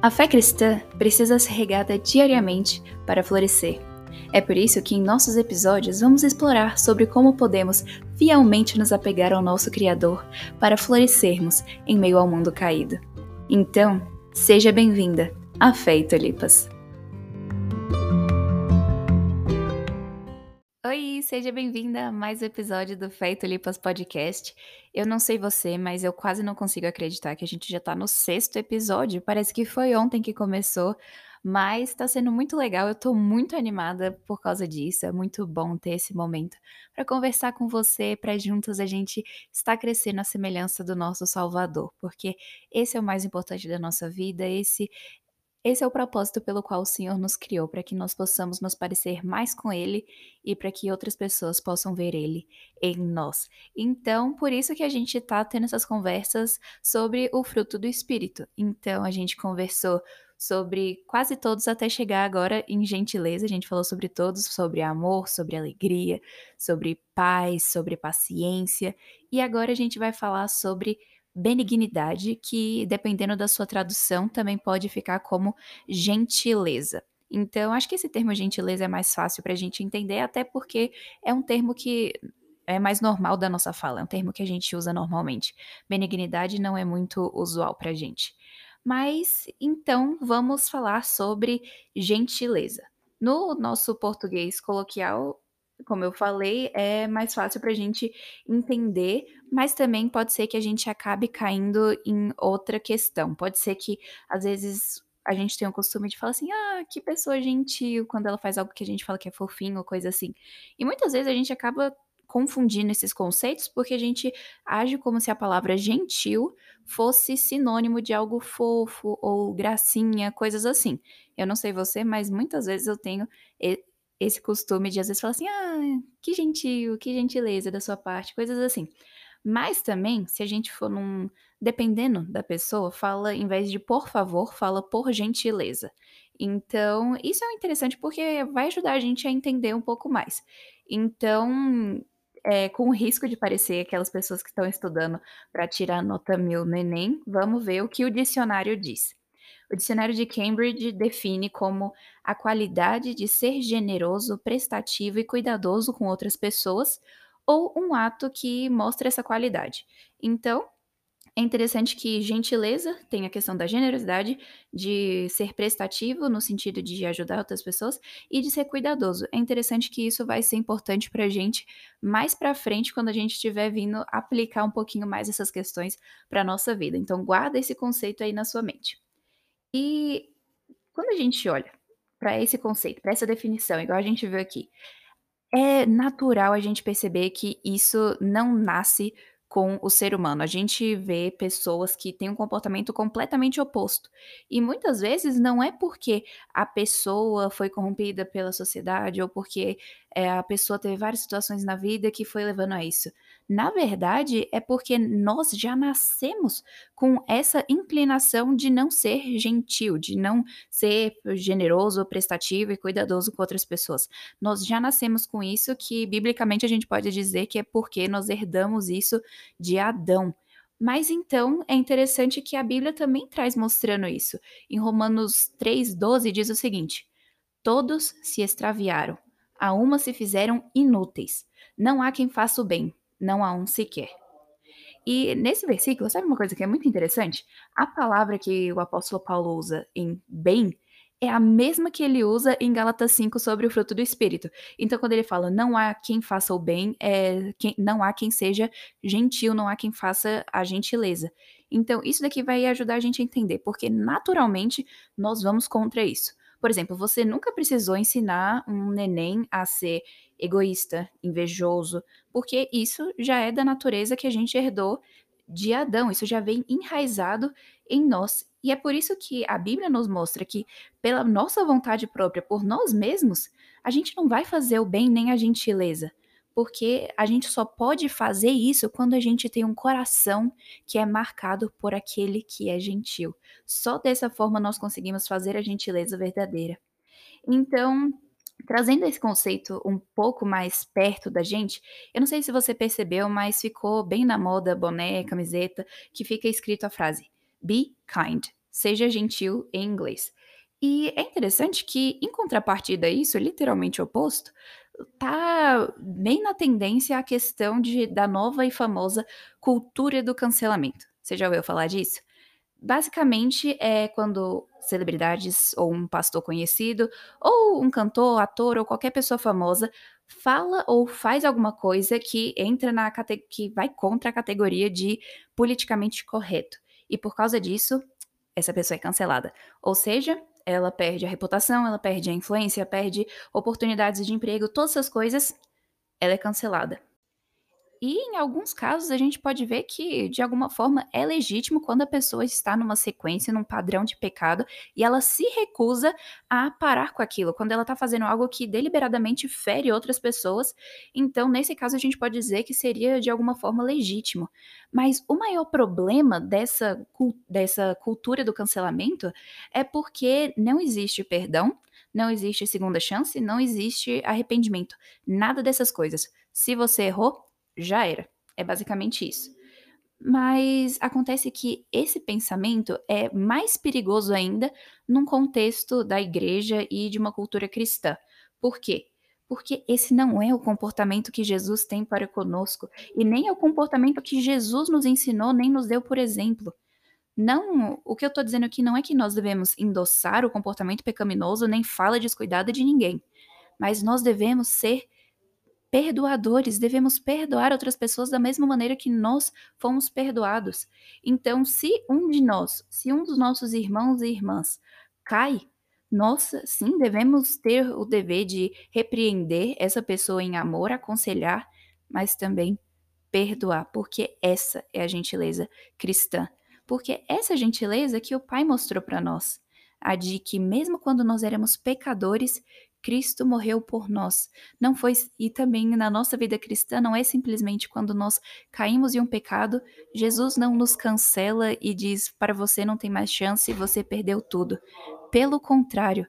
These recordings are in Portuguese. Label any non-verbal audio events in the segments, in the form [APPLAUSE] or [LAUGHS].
A fé cristã precisa ser regada diariamente para florescer. É por isso que em nossos episódios vamos explorar sobre como podemos fielmente nos apegar ao nosso Criador para florescermos em meio ao mundo caído. Então, seja bem-vinda à Fé e Tulipas. Oi, seja bem-vinda a mais um episódio do Fé e Tulipas Podcast. Eu não sei você, mas eu quase não consigo acreditar que a gente já tá no sexto episódio. Parece que foi ontem que começou, mas tá sendo muito legal. Eu tô muito animada por causa disso. É muito bom ter esse momento para conversar com você, para juntos a gente estar crescendo a semelhança do nosso Salvador, porque esse é o mais importante da nossa vida, esse esse é o propósito pelo qual o Senhor nos criou, para que nós possamos nos parecer mais com Ele e para que outras pessoas possam ver Ele em nós. Então, por isso que a gente está tendo essas conversas sobre o fruto do Espírito. Então, a gente conversou sobre quase todos até chegar agora em gentileza. A gente falou sobre todos, sobre amor, sobre alegria, sobre paz, sobre paciência. E agora a gente vai falar sobre benignidade, que dependendo da sua tradução também pode ficar como gentileza. Então, acho que esse termo gentileza é mais fácil para a gente entender, até porque é um termo que é mais normal da nossa fala, é um termo que a gente usa normalmente. Benignidade não é muito usual para a gente. Mas então vamos falar sobre gentileza. No nosso português coloquial, como eu falei, é mais fácil para a gente entender, mas também pode ser que a gente acabe caindo em outra questão. Pode ser que, às vezes, a gente tenha o costume de falar assim, ah, que pessoa gentil, quando ela faz algo que a gente fala que é fofinho ou coisa assim. E muitas vezes a gente acaba confundindo esses conceitos porque a gente age como se a palavra gentil fosse sinônimo de algo fofo ou gracinha, coisas assim. Eu não sei você, mas muitas vezes eu tenho esse costume de às vezes falar assim: "Ah, que gentil, que gentileza da sua parte", coisas assim. Mas também, se a gente for num dependendo da pessoa, fala em vez de por favor, fala por gentileza. Então, isso é interessante porque vai ajudar a gente a entender um pouco mais. Então, é, com o risco de parecer aquelas pessoas que estão estudando para tirar nota mil no Enem, vamos ver o que o dicionário diz. O dicionário de Cambridge define como a qualidade de ser generoso, prestativo e cuidadoso com outras pessoas, ou um ato que mostra essa qualidade. Então, é interessante que gentileza tem a questão da generosidade, de ser prestativo no sentido de ajudar outras pessoas e de ser cuidadoso. É interessante que isso vai ser importante para a gente mais para frente quando a gente estiver vindo aplicar um pouquinho mais essas questões para nossa vida. Então guarda esse conceito aí na sua mente. E quando a gente olha para esse conceito, para essa definição, igual a gente viu aqui, é natural a gente perceber que isso não nasce com o ser humano. A gente vê pessoas que têm um comportamento completamente oposto. E muitas vezes não é porque a pessoa foi corrompida pela sociedade ou porque é, a pessoa teve várias situações na vida que foi levando a isso. Na verdade, é porque nós já nascemos com essa inclinação de não ser gentil, de não ser generoso, prestativo e cuidadoso com outras pessoas. Nós já nascemos com isso, que biblicamente a gente pode dizer que é porque nós herdamos isso de Adão. Mas então é interessante que a Bíblia também traz mostrando isso. Em Romanos 3,12 diz o seguinte: Todos se extraviaram, a uma se fizeram inúteis. Não há quem faça o bem, não há um sequer. E nesse versículo, sabe uma coisa que é muito interessante? A palavra que o apóstolo Paulo usa em bem é a mesma que ele usa em Gálatas 5 sobre o fruto do Espírito. Então, quando ele fala não há quem faça o bem, é, quem, não há quem seja gentil, não há quem faça a gentileza. Então, isso daqui vai ajudar a gente a entender, porque naturalmente nós vamos contra isso. Por exemplo, você nunca precisou ensinar um neném a ser egoísta, invejoso, porque isso já é da natureza que a gente herdou de Adão, isso já vem enraizado em nós. E é por isso que a Bíblia nos mostra que, pela nossa vontade própria, por nós mesmos, a gente não vai fazer o bem nem a gentileza porque a gente só pode fazer isso quando a gente tem um coração que é marcado por aquele que é gentil. Só dessa forma nós conseguimos fazer a gentileza verdadeira. Então, trazendo esse conceito um pouco mais perto da gente, eu não sei se você percebeu, mas ficou bem na moda boné, camiseta, que fica escrito a frase Be kind. seja gentil em inglês. E é interessante que, em contrapartida a isso, literalmente oposto, tá bem na tendência a questão de, da nova e famosa cultura do cancelamento. Você já ouviu falar disso? Basicamente é quando celebridades ou um pastor conhecido, ou um cantor, ator ou qualquer pessoa famosa fala ou faz alguma coisa que entra na que vai contra a categoria de politicamente correto. E por causa disso, essa pessoa é cancelada. Ou seja, ela perde a reputação, ela perde a influência, perde oportunidades de emprego, todas essas coisas, ela é cancelada. E em alguns casos a gente pode ver que, de alguma forma, é legítimo quando a pessoa está numa sequência, num padrão de pecado, e ela se recusa a parar com aquilo, quando ela está fazendo algo que deliberadamente fere outras pessoas. Então, nesse caso, a gente pode dizer que seria de alguma forma legítimo. Mas o maior problema dessa, dessa cultura do cancelamento é porque não existe perdão, não existe segunda chance, não existe arrependimento. Nada dessas coisas. Se você errou, já era. É basicamente isso. Mas acontece que esse pensamento é mais perigoso ainda num contexto da igreja e de uma cultura cristã. Por quê? Porque esse não é o comportamento que Jesus tem para conosco e nem é o comportamento que Jesus nos ensinou, nem nos deu por exemplo. Não, o que eu estou dizendo aqui não é que nós devemos endossar o comportamento pecaminoso nem fala descuidada de ninguém, mas nós devemos ser perdoadores, devemos perdoar outras pessoas da mesma maneira que nós fomos perdoados. Então, se um de nós, se um dos nossos irmãos e irmãs cai, nós sim devemos ter o dever de repreender essa pessoa em amor, aconselhar, mas também perdoar, porque essa é a gentileza cristã. Porque essa gentileza que o Pai mostrou para nós, a de que mesmo quando nós éramos pecadores, Cristo morreu por nós. Não foi e também na nossa vida cristã não é simplesmente quando nós caímos em um pecado, Jesus não nos cancela e diz para você não tem mais chance, você perdeu tudo. Pelo contrário,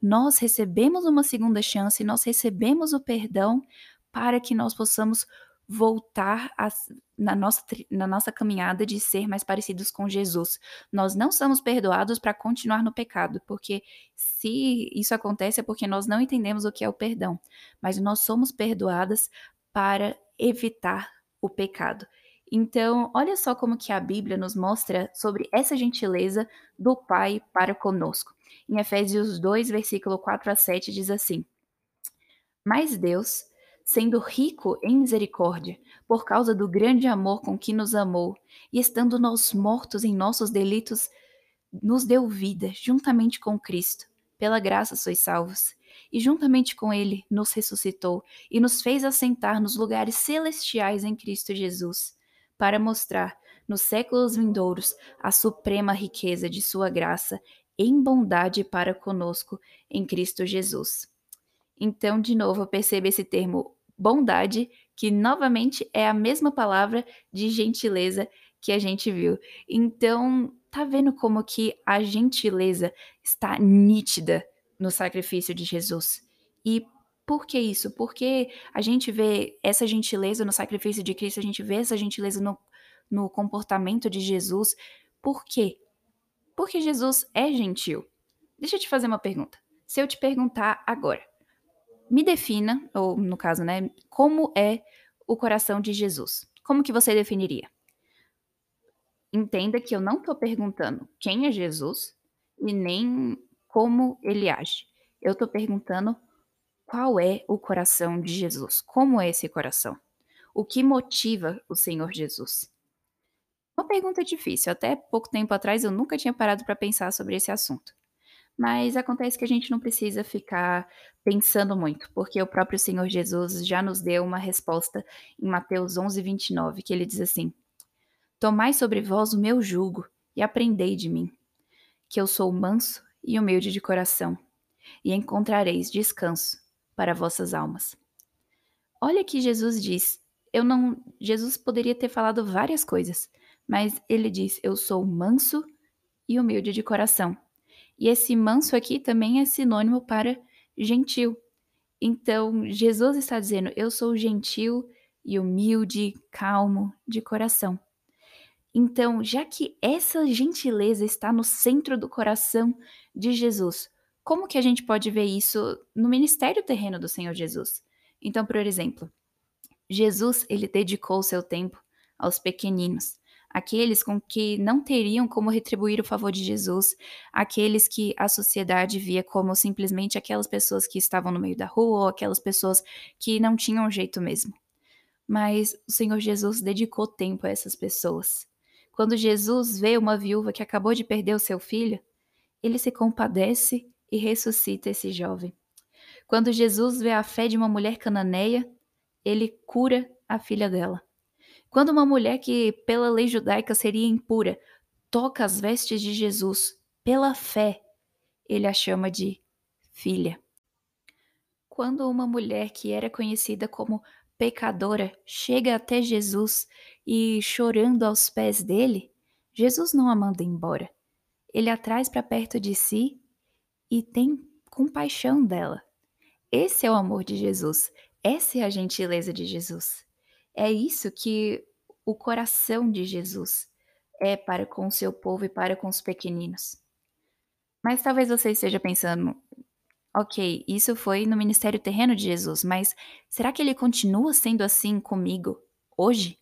nós recebemos uma segunda chance, nós recebemos o perdão para que nós possamos voltar a, na, nossa, na nossa caminhada de ser mais parecidos com Jesus. Nós não somos perdoados para continuar no pecado, porque se isso acontece é porque nós não entendemos o que é o perdão, mas nós somos perdoadas para evitar o pecado. Então, olha só como que a Bíblia nos mostra sobre essa gentileza do Pai para conosco. Em Efésios 2, versículo 4 a 7 diz assim: Mas Deus, sendo rico em misericórdia, por causa do grande amor com que nos amou, e estando nós mortos em nossos delitos, nos deu vida juntamente com Cristo. Pela graça sois salvos. E juntamente com Ele nos ressuscitou e nos fez assentar nos lugares celestiais em Cristo Jesus, para mostrar nos séculos vindouros a suprema riqueza de Sua graça em bondade para conosco em Cristo Jesus. Então, de novo, perceba esse termo bondade, que novamente é a mesma palavra de gentileza que a gente viu. Então, tá vendo como que a gentileza está nítida no sacrifício de Jesus? E por que isso? Porque a gente vê essa gentileza no sacrifício de Cristo, a gente vê essa gentileza no, no comportamento de Jesus. Por quê? Porque Jesus é gentil. Deixa eu te fazer uma pergunta. Se eu te perguntar agora, me defina, ou no caso, né, como é o coração de Jesus. Como que você definiria? Entenda que eu não estou perguntando quem é Jesus e nem como ele age. Eu estou perguntando qual é o coração de Jesus. Como é esse coração? O que motiva o Senhor Jesus? Uma pergunta difícil. Até pouco tempo atrás eu nunca tinha parado para pensar sobre esse assunto. Mas acontece que a gente não precisa ficar pensando muito, porque o próprio Senhor Jesus já nos deu uma resposta em Mateus 11, 29, que ele diz assim: Tomai sobre vós o meu jugo e aprendei de mim, que eu sou manso e humilde de coração, e encontrareis descanso para vossas almas. Olha que Jesus diz. Eu não, Jesus poderia ter falado várias coisas, mas ele diz: Eu sou manso e humilde de coração. E esse manso aqui também é sinônimo para gentil. Então, Jesus está dizendo: Eu sou gentil e humilde, calmo de coração. Então, já que essa gentileza está no centro do coração de Jesus, como que a gente pode ver isso no ministério terreno do Senhor Jesus? Então, por exemplo, Jesus, ele dedicou seu tempo aos pequeninos, aqueles com que não teriam como retribuir o favor de Jesus, aqueles que a sociedade via como simplesmente aquelas pessoas que estavam no meio da rua ou aquelas pessoas que não tinham jeito mesmo. Mas o Senhor Jesus dedicou tempo a essas pessoas. Quando Jesus vê uma viúva que acabou de perder o seu filho, ele se compadece e ressuscita esse jovem. Quando Jesus vê a fé de uma mulher cananeia, ele cura a filha dela. Quando uma mulher que, pela lei judaica, seria impura, toca as vestes de Jesus pela fé, ele a chama de filha. Quando uma mulher que era conhecida como pecadora chega até Jesus e chorando aos pés dele, Jesus não a manda embora. Ele a traz para perto de si e tem compaixão dela. Esse é o amor de Jesus. Essa é a gentileza de Jesus. É isso que o coração de Jesus é para com o seu povo e para com os pequeninos. Mas talvez você esteja pensando, ok, isso foi no ministério terreno de Jesus, mas será que ele continua sendo assim comigo hoje?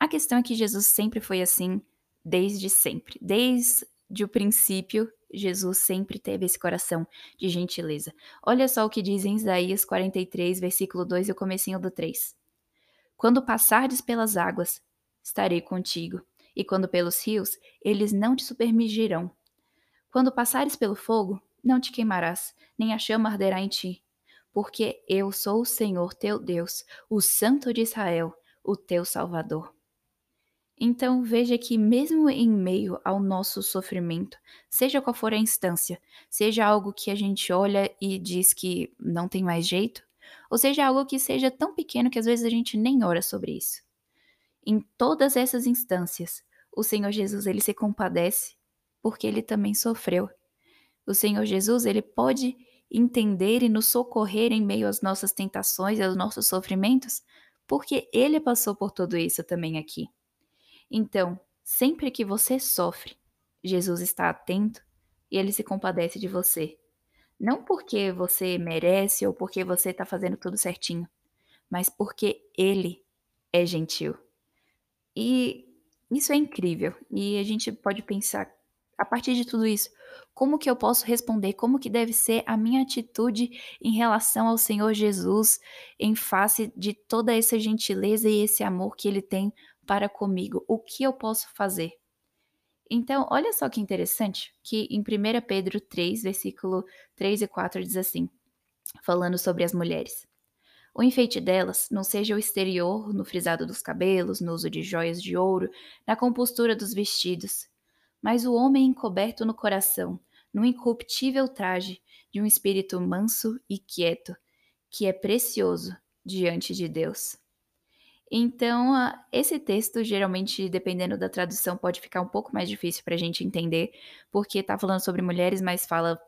A questão é que Jesus sempre foi assim desde sempre. Desde o princípio, Jesus sempre teve esse coração de gentileza. Olha só o que diz em Isaías 43, versículo 2 e o comecinho do 3. Quando passardes pelas águas, estarei contigo, e quando pelos rios, eles não te supermigirão. Quando passares pelo fogo, não te queimarás, nem a chama arderá em ti, porque eu sou o Senhor teu Deus, o Santo de Israel, o teu Salvador. Então veja que, mesmo em meio ao nosso sofrimento, seja qual for a instância, seja algo que a gente olha e diz que não tem mais jeito, ou seja algo que seja tão pequeno que às vezes a gente nem ora sobre isso. Em todas essas instâncias, o Senhor Jesus ele se compadece porque ele também sofreu. O Senhor Jesus ele pode entender e nos socorrer em meio às nossas tentações e aos nossos sofrimentos, porque ele passou por tudo isso também aqui. Então, sempre que você sofre, Jesus está atento e ele se compadece de você. Não porque você merece ou porque você está fazendo tudo certinho, mas porque ele é gentil. E isso é incrível. E a gente pode pensar, a partir de tudo isso, como que eu posso responder? Como que deve ser a minha atitude em relação ao Senhor Jesus em face de toda essa gentileza e esse amor que ele tem para comigo? O que eu posso fazer? Então, olha só que interessante que em 1 Pedro 3, versículo 3 e 4 diz assim, falando sobre as mulheres. O enfeite delas não seja o exterior, no frisado dos cabelos, no uso de joias de ouro, na compostura dos vestidos, mas o homem encoberto no coração, no incorruptível traje de um espírito manso e quieto, que é precioso diante de Deus. Então, esse texto, geralmente, dependendo da tradução, pode ficar um pouco mais difícil para a gente entender, porque está falando sobre mulheres, mas fala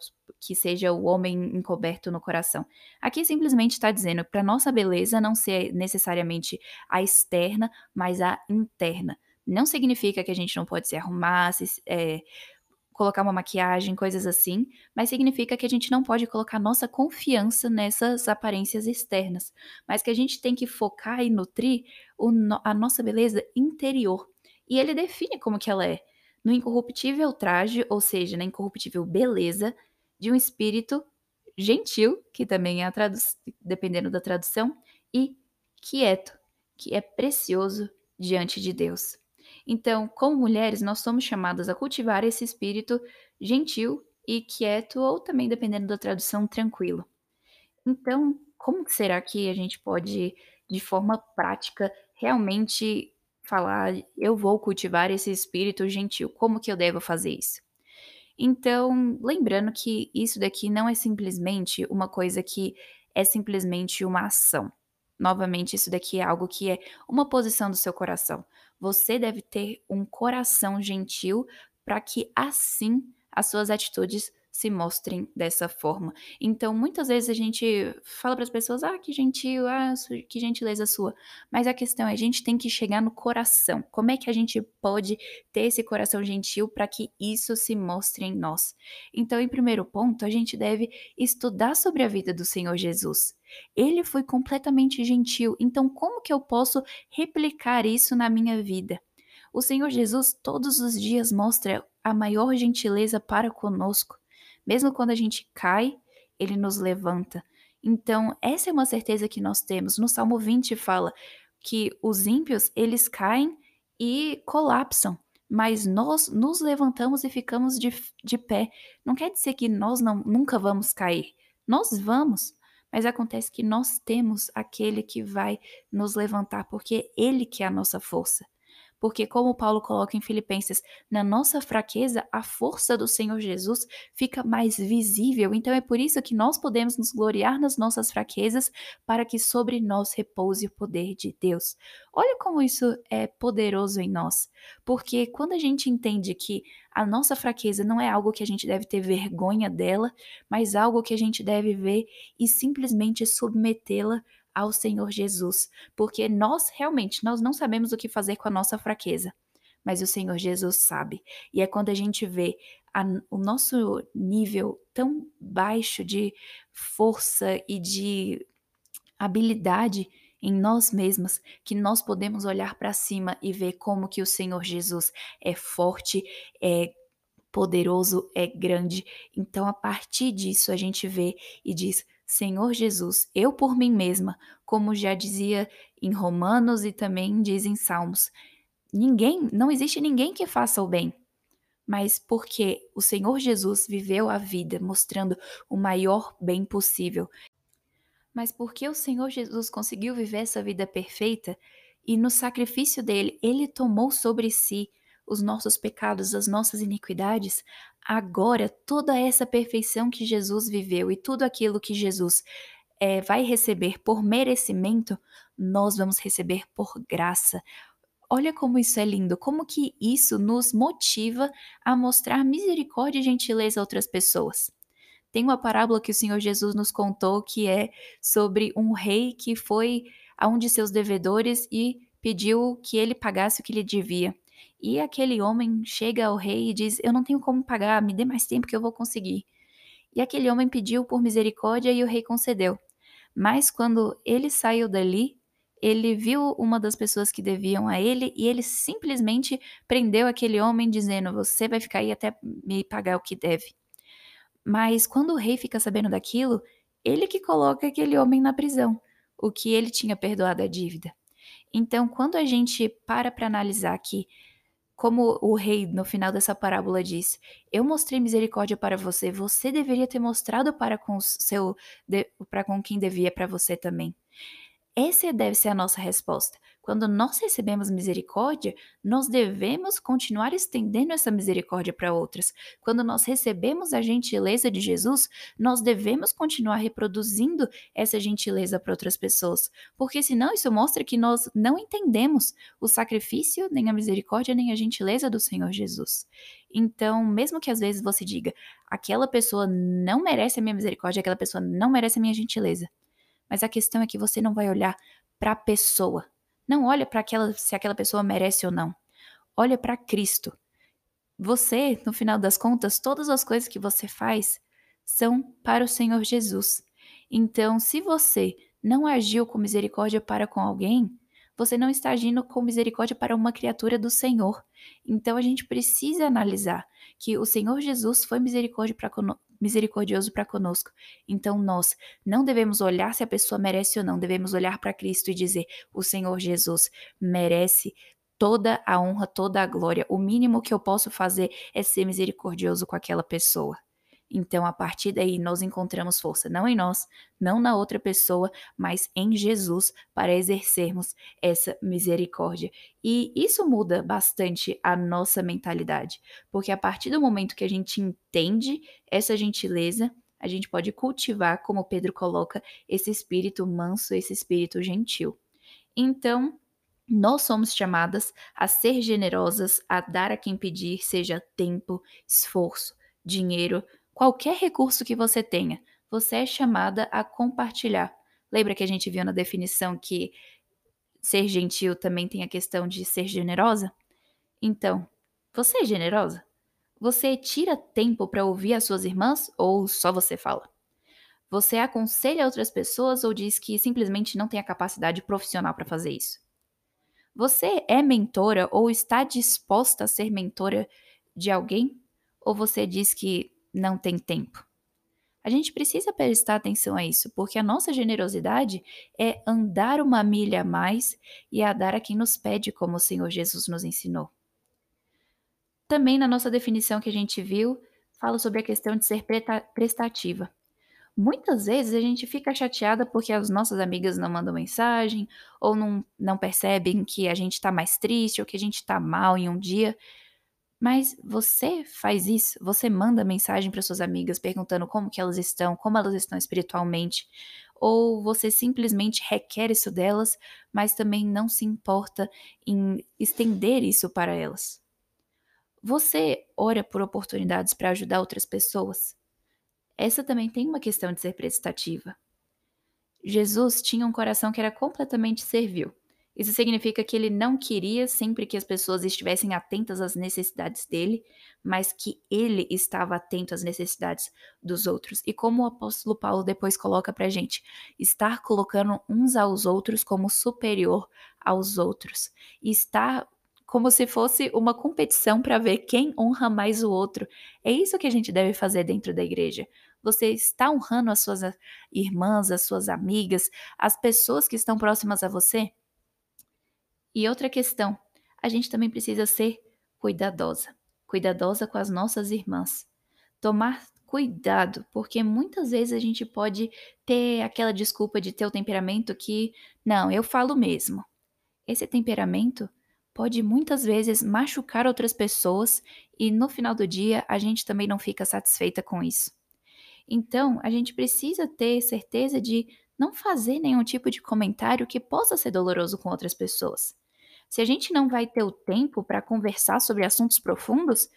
que seja o homem encoberto no coração. Aqui simplesmente está dizendo para nossa beleza não ser necessariamente a externa, mas a interna. Não significa que a gente não pode se arrumar, se, é, colocar uma maquiagem, coisas assim, mas significa que a gente não pode colocar nossa confiança nessas aparências externas, mas que a gente tem que focar e nutrir no, a nossa beleza interior. E ele define como que ela é, no incorruptível traje, ou seja, na incorruptível beleza de um espírito gentil, que também é a dependendo da tradução, e quieto, que é precioso diante de Deus. Então, como mulheres, nós somos chamadas a cultivar esse espírito gentil e quieto, ou também, dependendo da tradução, tranquilo. Então, como será que a gente pode, de forma prática, realmente falar, eu vou cultivar esse espírito gentil? Como que eu devo fazer isso? Então, lembrando que isso daqui não é simplesmente uma coisa que é simplesmente uma ação. Novamente, isso daqui é algo que é uma posição do seu coração. Você deve ter um coração gentil para que assim as suas atitudes se mostrem dessa forma. Então, muitas vezes a gente fala para as pessoas: "Ah, que gentil, ah, que gentileza sua". Mas a questão é, a gente tem que chegar no coração. Como é que a gente pode ter esse coração gentil para que isso se mostre em nós? Então, em primeiro ponto, a gente deve estudar sobre a vida do Senhor Jesus. Ele foi completamente gentil. Então, como que eu posso replicar isso na minha vida? O Senhor Jesus todos os dias mostra a maior gentileza para conosco. Mesmo quando a gente cai, ele nos levanta. Então, essa é uma certeza que nós temos. No Salmo 20 fala que os ímpios, eles caem e colapsam, mas nós nos levantamos e ficamos de, de pé. Não quer dizer que nós não, nunca vamos cair. Nós vamos, mas acontece que nós temos aquele que vai nos levantar, porque ele que é a nossa força porque, como Paulo coloca em Filipenses, na nossa fraqueza, a força do Senhor Jesus fica mais visível. Então, é por isso que nós podemos nos gloriar nas nossas fraquezas, para que sobre nós repouse o poder de Deus. Olha como isso é poderoso em nós, porque quando a gente entende que a nossa fraqueza não é algo que a gente deve ter vergonha dela, mas algo que a gente deve ver e simplesmente submetê-la ao Senhor Jesus, porque nós realmente nós não sabemos o que fazer com a nossa fraqueza, mas o Senhor Jesus sabe. E é quando a gente vê a, o nosso nível tão baixo de força e de habilidade em nós mesmas que nós podemos olhar para cima e ver como que o Senhor Jesus é forte, é poderoso, é grande. Então a partir disso a gente vê e diz: Senhor Jesus, eu por mim mesma, como já dizia em Romanos e também diz em Salmos, ninguém, não existe ninguém que faça o bem. Mas porque o Senhor Jesus viveu a vida mostrando o maior bem possível. Mas porque o Senhor Jesus conseguiu viver essa vida perfeita e no sacrifício dele, ele tomou sobre si os nossos pecados, as nossas iniquidades, agora toda essa perfeição que Jesus viveu e tudo aquilo que Jesus é, vai receber por merecimento, nós vamos receber por graça. Olha como isso é lindo, como que isso nos motiva a mostrar misericórdia e gentileza a outras pessoas. Tem uma parábola que o Senhor Jesus nos contou que é sobre um rei que foi a um de seus devedores e pediu que ele pagasse o que lhe devia. E aquele homem chega ao rei e diz: Eu não tenho como pagar, me dê mais tempo que eu vou conseguir. E aquele homem pediu por misericórdia e o rei concedeu. Mas quando ele saiu dali, ele viu uma das pessoas que deviam a ele e ele simplesmente prendeu aquele homem, dizendo: Você vai ficar aí até me pagar o que deve. Mas quando o rei fica sabendo daquilo, ele que coloca aquele homem na prisão, o que ele tinha perdoado a dívida. Então, quando a gente para para analisar que como o rei no final dessa parábola diz: Eu mostrei misericórdia para você, você deveria ter mostrado para com seu para com quem devia para você também. Essa deve ser a nossa resposta. Quando nós recebemos misericórdia, nós devemos continuar estendendo essa misericórdia para outras. Quando nós recebemos a gentileza de Jesus, nós devemos continuar reproduzindo essa gentileza para outras pessoas, porque senão isso mostra que nós não entendemos o sacrifício, nem a misericórdia, nem a gentileza do Senhor Jesus. Então, mesmo que às vezes você diga, aquela pessoa não merece a minha misericórdia, aquela pessoa não merece a minha gentileza. Mas a questão é que você não vai olhar para a pessoa, não olha para aquela se aquela pessoa merece ou não. Olha para Cristo. Você, no final das contas, todas as coisas que você faz são para o Senhor Jesus. Então, se você não agiu com misericórdia para com alguém, você não está agindo com misericórdia para uma criatura do Senhor. Então a gente precisa analisar que o Senhor Jesus foi misericórdia para misericordioso para conosco. Então nós não devemos olhar se a pessoa merece ou não, devemos olhar para Cristo e dizer: o Senhor Jesus merece toda a honra, toda a glória. O mínimo que eu posso fazer é ser misericordioso com aquela pessoa. Então, a partir daí, nós encontramos força, não em nós, não na outra pessoa, mas em Jesus, para exercermos essa misericórdia. E isso muda bastante a nossa mentalidade, porque a partir do momento que a gente entende essa gentileza, a gente pode cultivar, como Pedro coloca, esse espírito manso, esse espírito gentil. Então, nós somos chamadas a ser generosas, a dar a quem pedir, seja tempo, esforço, dinheiro, qualquer recurso que você tenha, você é chamada a compartilhar. Lembra que a gente viu na definição que ser gentil também tem a questão de ser generosa? Então, você é generosa? Você tira tempo para ouvir as suas irmãs ou só você fala? Você aconselha outras pessoas ou diz que simplesmente não tem a capacidade profissional para fazer isso? Você é mentora ou está disposta a ser mentora de alguém? Ou você diz que não tem tempo? A gente precisa prestar atenção a isso, porque a nossa generosidade é andar uma milha a mais e a dar a quem nos pede, como o Senhor Jesus nos ensinou. Também na nossa definição que a gente viu, fala sobre a questão de ser prestativa. Muitas vezes a gente fica chateada porque as nossas amigas não mandam mensagem, ou não, não percebem que a gente está mais triste, ou que a gente está mal em um dia. Mas você faz isso, você manda mensagem para suas amigas perguntando como que elas estão, como elas estão espiritualmente, ou você simplesmente requer isso delas, mas também não se importa em estender isso para elas. Você ora por oportunidades para ajudar outras pessoas? Essa também tem uma questão de ser prestativa. Jesus tinha um coração que era completamente servil. Isso significa que ele não queria sempre que as pessoas estivessem atentas às necessidades dele, mas que ele estava atento às necessidades dos outros. E como o apóstolo Paulo depois coloca pra gente, estar colocando uns aos outros como superior aos outros. Estar como se fosse uma competição para ver quem honra mais o outro. É isso que a gente deve fazer dentro da igreja. Você está honrando as suas irmãs, as suas amigas, as pessoas que estão próximas a você? E outra questão, a gente também precisa ser cuidadosa, cuidadosa com as nossas irmãs. Tomar cuidado, porque muitas vezes a gente pode ter aquela desculpa de ter o temperamento que, não, eu falo mesmo. Esse temperamento pode muitas vezes machucar outras pessoas e no final do dia a gente também não fica satisfeita com isso. Então, a gente precisa ter certeza de não fazer nenhum tipo de comentário que possa ser doloroso com outras pessoas. Se a gente não vai ter o tempo para conversar sobre assuntos profundos,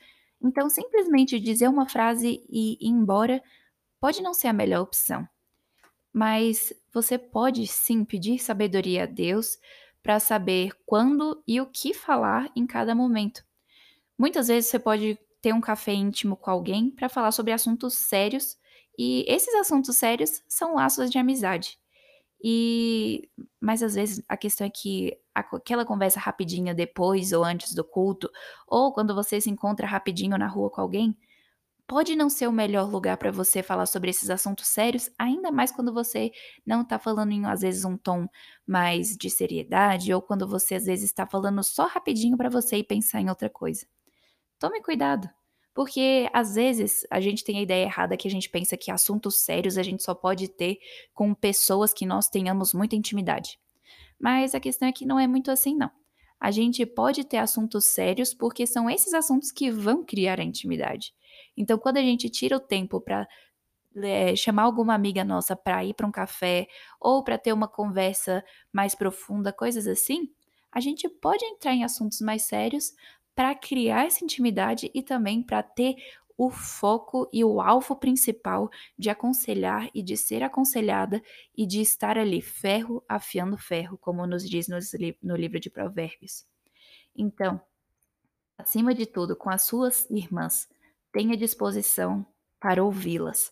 então simplesmente dizer uma frase e ir embora pode não ser a melhor opção. Mas você pode sim pedir sabedoria a Deus para saber quando e o que falar em cada momento. Muitas vezes você pode ter um café íntimo com alguém para falar sobre assuntos sérios, e esses assuntos sérios são laços de amizade. E mas às vezes a questão é que aquela conversa rapidinha depois ou antes do culto, ou quando você se encontra rapidinho na rua com alguém, pode não ser o melhor lugar para você falar sobre esses assuntos sérios, ainda mais quando você não está falando em às vezes um tom mais de seriedade ou quando você às vezes está falando só rapidinho para você e pensar em outra coisa. Tome cuidado. Porque às vezes a gente tem a ideia errada que a gente pensa que assuntos sérios a gente só pode ter com pessoas que nós tenhamos muita intimidade. Mas a questão é que não é muito assim, não. A gente pode ter assuntos sérios porque são esses assuntos que vão criar a intimidade. Então, quando a gente tira o tempo para é, chamar alguma amiga nossa para ir para um café ou para ter uma conversa mais profunda, coisas assim, a gente pode entrar em assuntos mais sérios, para criar essa intimidade e também para ter o foco e o alvo principal de aconselhar e de ser aconselhada e de estar ali, ferro afiando ferro, como nos diz no livro de Provérbios. Então, acima de tudo, com as suas irmãs, tenha disposição para ouvi-las.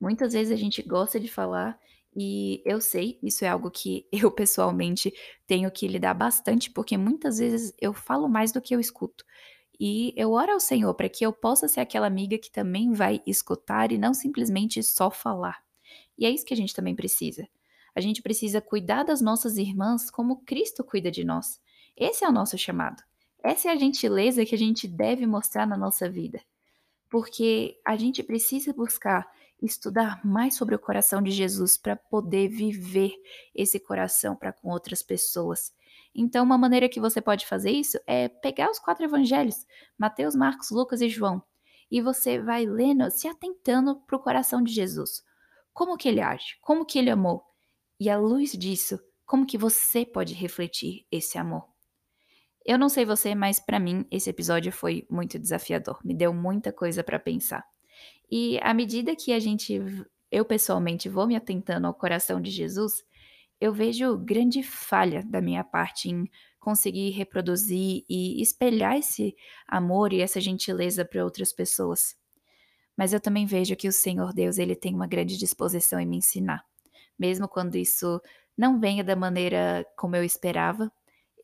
Muitas vezes a gente gosta de falar e eu sei, isso é algo que [LAUGHS] eu pessoalmente tenho que lidar bastante, porque muitas vezes eu falo mais do que eu escuto. E eu oro ao Senhor para que eu possa ser aquela amiga que também vai escutar e não simplesmente só falar. E é isso que a gente também precisa. A gente precisa cuidar das nossas irmãs como Cristo cuida de nós. Esse é o nosso chamado. Essa é a gentileza que a gente deve mostrar na nossa vida. Porque a gente precisa buscar estudar mais sobre o coração de Jesus para poder viver esse coração para com outras pessoas. Então, uma maneira que você pode fazer isso é pegar os quatro evangelhos, Mateus, Marcos, Lucas e João, e você vai lendo, se atentando para o coração de Jesus. Como que ele age? Como que ele amou? E à luz disso, como que você pode refletir esse amor? Eu não sei você, mas para mim esse episódio foi muito desafiador, me deu muita coisa para pensar. E à medida que a gente, eu pessoalmente, vou me atentando ao coração de Jesus, eu vejo grande falha da minha parte em conseguir reproduzir e espelhar esse amor e essa gentileza para outras pessoas. Mas eu também vejo que o Senhor Deus, ele tem uma grande disposição em me ensinar. Mesmo quando isso não venha da maneira como eu esperava,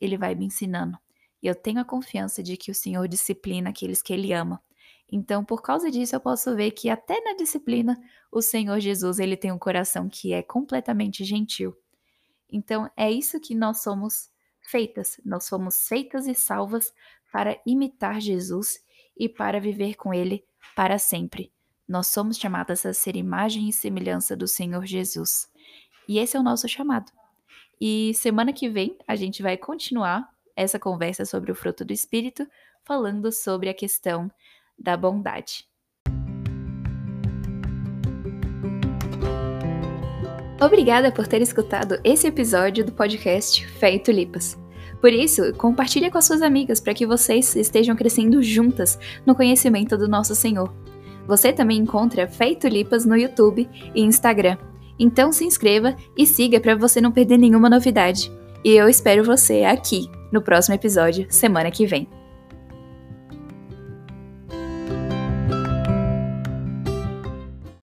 ele vai me ensinando. E eu tenho a confiança de que o Senhor disciplina aqueles que ele ama. Então, por causa disso, eu posso ver que até na disciplina, o Senhor Jesus, ele tem um coração que é completamente gentil. Então, é isso que nós somos feitas. Nós fomos feitas e salvas para imitar Jesus e para viver com ele para sempre. Nós somos chamadas a ser imagem e semelhança do Senhor Jesus. E esse é o nosso chamado. E semana que vem a gente vai continuar essa conversa sobre o fruto do Espírito, falando sobre a questão da bondade. Obrigada por ter escutado esse episódio do podcast Fé e Tulipas. Por isso, compartilhe com as suas amigas para que vocês estejam crescendo juntas no conhecimento do nosso Senhor. Você também encontra Fé e Tulipas no YouTube e Instagram. Então se inscreva e siga para você não perder nenhuma novidade. E eu espero você aqui no próximo episódio, semana que vem.